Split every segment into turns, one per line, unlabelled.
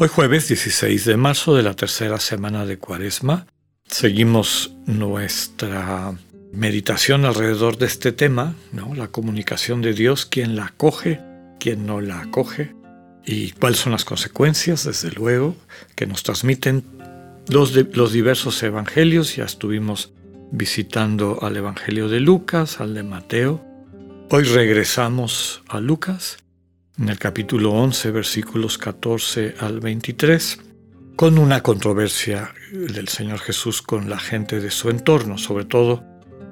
Hoy jueves 16 de marzo de la tercera semana de Cuaresma, seguimos nuestra meditación alrededor de este tema, ¿no? la comunicación de Dios, quién la acoge, quién no la acoge, y cuáles son las consecuencias, desde luego, que nos transmiten los, los diversos evangelios. Ya estuvimos visitando al Evangelio de Lucas, al de Mateo. Hoy regresamos a Lucas, en el capítulo 11, versículos 14 al 23, con una controversia del Señor Jesús con la gente de su entorno, sobre todo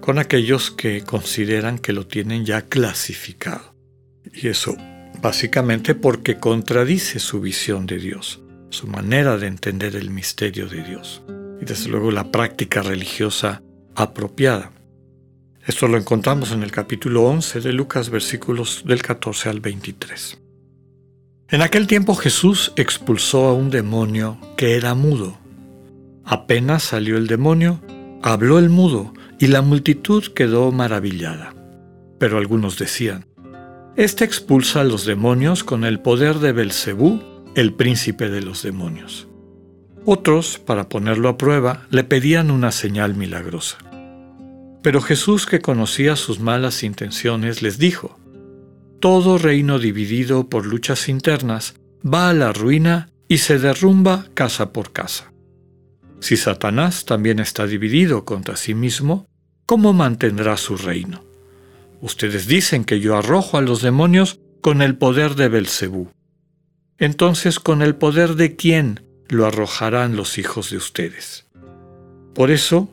con aquellos que consideran que lo tienen ya clasificado. Y eso básicamente porque contradice su visión de Dios, su manera de entender el misterio de Dios y desde luego la práctica religiosa apropiada. Esto lo encontramos en el capítulo 11 de Lucas versículos del 14 al 23. En aquel tiempo Jesús expulsó a un demonio que era mudo. Apenas salió el demonio, habló el mudo y la multitud quedó maravillada. Pero algunos decían, Este expulsa a los demonios con el poder de Belcebú, el príncipe de los demonios. Otros, para ponerlo a prueba, le pedían una señal milagrosa. Pero Jesús, que conocía sus malas intenciones, les dijo, Todo reino dividido por luchas internas va a la ruina y se derrumba casa por casa. Si Satanás también está dividido contra sí mismo, ¿cómo mantendrá su reino? Ustedes dicen que yo arrojo a los demonios con el poder de Belcebú. Entonces, ¿con el poder de quién lo arrojarán los hijos de ustedes. Por eso,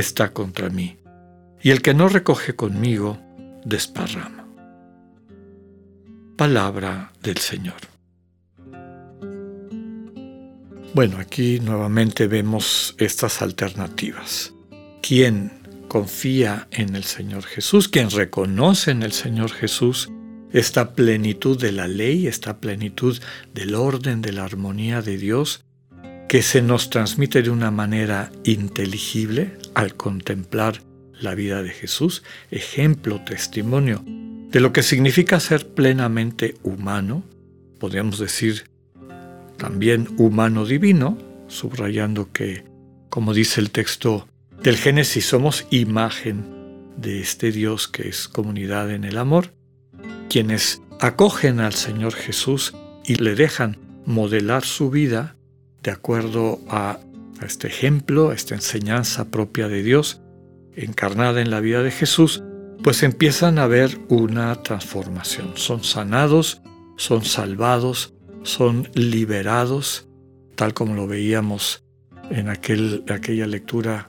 está contra mí, y el que no recoge conmigo desparrama. Palabra del Señor. Bueno, aquí nuevamente vemos estas alternativas. ¿Quién confía en el Señor Jesús? ¿Quién reconoce en el Señor Jesús? esta plenitud de la ley, esta plenitud del orden, de la armonía de Dios, que se nos transmite de una manera inteligible al contemplar la vida de Jesús, ejemplo, testimonio de lo que significa ser plenamente humano, podríamos decir también humano divino, subrayando que, como dice el texto del Génesis, somos imagen de este Dios que es comunidad en el amor, quienes acogen al Señor Jesús y le dejan modelar su vida de acuerdo a, este ejemplo, a esta enseñanza propia de Dios encarnada en la vida de Jesús, pues empiezan a ver una transformación. Son sanados, son salvados, son liberados, tal como lo veíamos en aquel, aquella lectura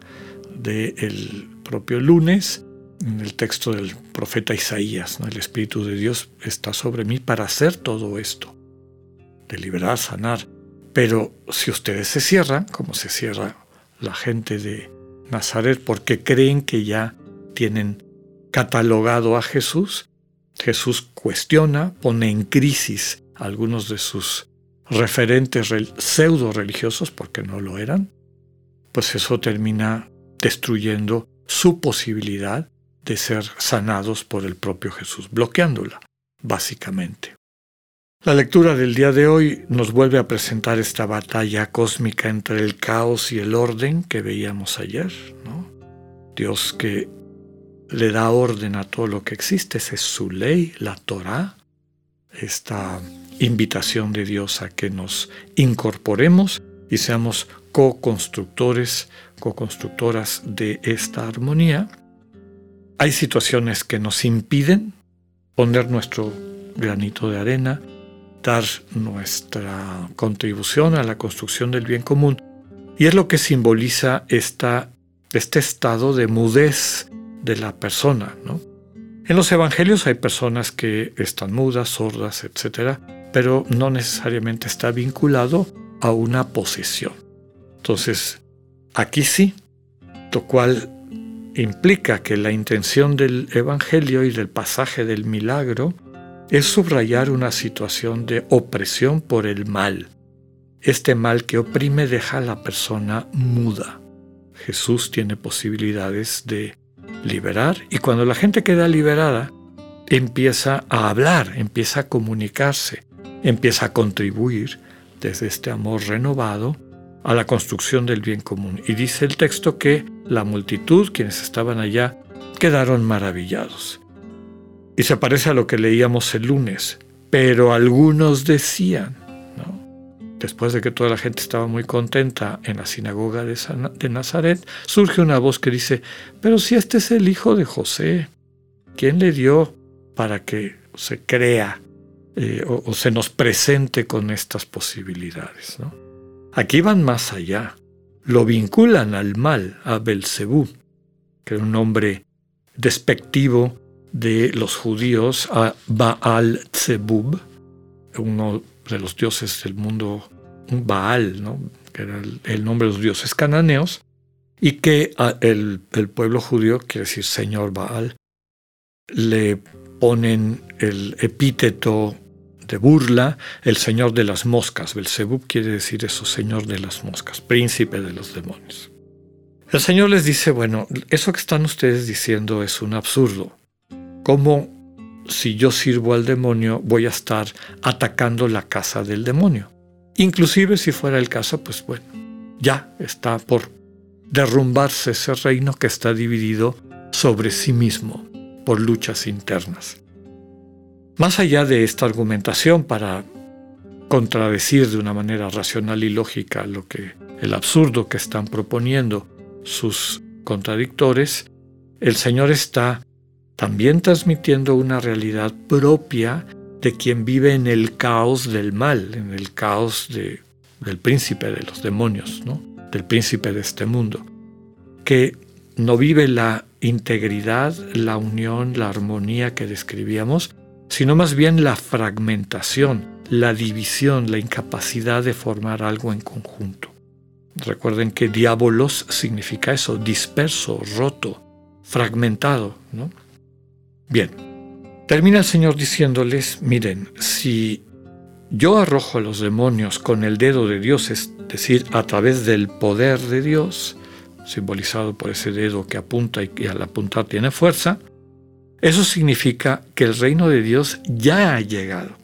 del propio lunes, en el texto del profeta Isaías, el Espíritu de Dios está sobre mí para hacer todo esto, de liberar, sanar. Pero si ustedes se cierran, como se cierra la gente de Nazaret, porque creen que ya tienen catalogado a Jesús, Jesús cuestiona, pone en crisis algunos de sus referentes pseudo religiosos, porque no lo eran, pues eso termina destruyendo su posibilidad de ser sanados por el propio Jesús, bloqueándola, básicamente. La lectura del día de hoy nos vuelve a presentar esta batalla cósmica entre el caos y el orden que veíamos ayer. ¿no? Dios que le da orden a todo lo que existe, esa es su ley, la Torah, esta invitación de Dios a que nos incorporemos y seamos co-constructores, co-constructoras de esta armonía. Hay situaciones que nos impiden poner nuestro granito de arena, dar nuestra contribución a la construcción del bien común. Y es lo que simboliza esta, este estado de mudez de la persona. ¿no? En los evangelios hay personas que están mudas, sordas, etc., pero no necesariamente está vinculado a una posesión. Entonces, aquí sí, lo cual implica que la intención del Evangelio y del pasaje del milagro es subrayar una situación de opresión por el mal. Este mal que oprime deja a la persona muda. Jesús tiene posibilidades de liberar y cuando la gente queda liberada, empieza a hablar, empieza a comunicarse, empieza a contribuir desde este amor renovado a la construcción del bien común. Y dice el texto que la multitud, quienes estaban allá, quedaron maravillados. Y se parece a lo que leíamos el lunes, pero algunos decían, después de que toda la gente estaba muy contenta en la sinagoga de, de Nazaret, surge una voz que dice, pero si este es el hijo de José, ¿quién le dio para que se crea eh, o, se nos presente con estas posibilidades. Aquí van más allá. Lo vinculan al mal, a Belcebú, que era un nombre despectivo de los judíos, a Baal Zebub, uno de los dioses del mundo, un Baal, ¿no? que era el, nombre de los dioses cananeos, y que el, el pueblo judío, quiere decir Señor Baal, le ponen el epíteto de burla, el señor de las moscas. Belzebub quiere decir eso, señor de las moscas, príncipe de los demonios. El Señor les dice, bueno, eso que están ustedes diciendo es un absurdo. ¿Cómo si yo sirvo al demonio voy a estar atacando la casa del demonio? Inclusive si fuera el caso, pues bueno, ya está por derrumbarse ese reino que está dividido sobre sí mismo por luchas internas. Más allá de esta argumentación para contradecir de una manera racional y lógica lo que el absurdo que están proponiendo sus contradictores, el Señor está también transmitiendo una realidad propia de quien vive en el caos del mal, en el caos del príncipe de los demonios, ¿no? del príncipe de este mundo, que no vive la integridad, la unión, la armonía que describíamos, sino más bien la fragmentación, la división, la incapacidad de formar algo en conjunto. Recuerden que diabolos significa eso, disperso, roto, fragmentado. ¿no? Bien, termina el Señor diciéndoles, miren, si yo arrojo a los demonios con el dedo de Dios, es decir, a través del poder de Dios, simbolizado por ese dedo que apunta y que al apuntar tiene fuerza, eso significa que el reino de Dios ya ha llegado.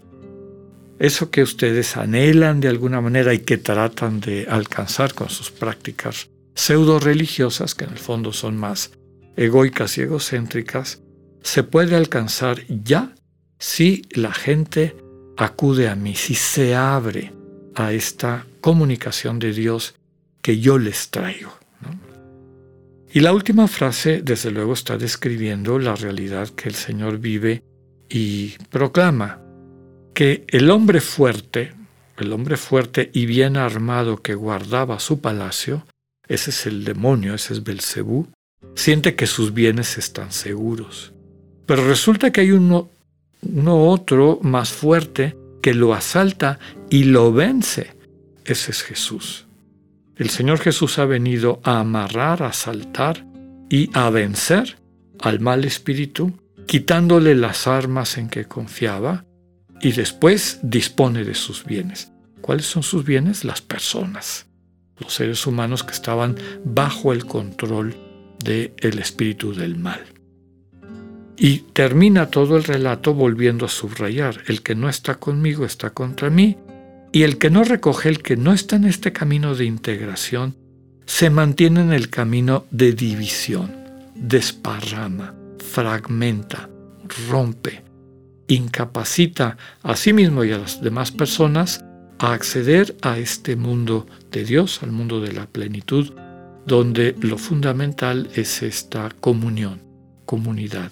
Eso que ustedes anhelan de alguna manera y que tratan de alcanzar con sus prácticas pseudo religiosas, que en el fondo son más egoicas y egocéntricas, se puede alcanzar ya si la gente acude a mí, si se abre a esta comunicación de Dios que yo les traigo. Y la última frase, desde luego, está describiendo la realidad que el Señor vive y proclama, que el hombre fuerte, el hombre fuerte y bien armado que guardaba su palacio, ese es el demonio, ese es Belcebú, siente que sus bienes están seguros. Pero resulta que hay uno, uno otro más fuerte que lo asalta y lo vence. Ese es Jesús. El Señor Jesús ha venido a amarrar, a saltar y a vencer al mal espíritu, quitándole las armas en que confiaba y después dispone de sus bienes. ¿Cuáles son sus bienes? Las personas, los seres humanos que estaban bajo el control del espíritu del mal. Y termina todo el relato volviendo a subrayar, el que no está conmigo está contra mí, y el que no recoge, el que no está en este camino de integración, se mantiene en el camino de división, desparrama, fragmenta, rompe, incapacita a sí mismo y a las demás personas a acceder a este mundo de Dios, al mundo de la plenitud, donde lo fundamental es esta comunión, comunidad,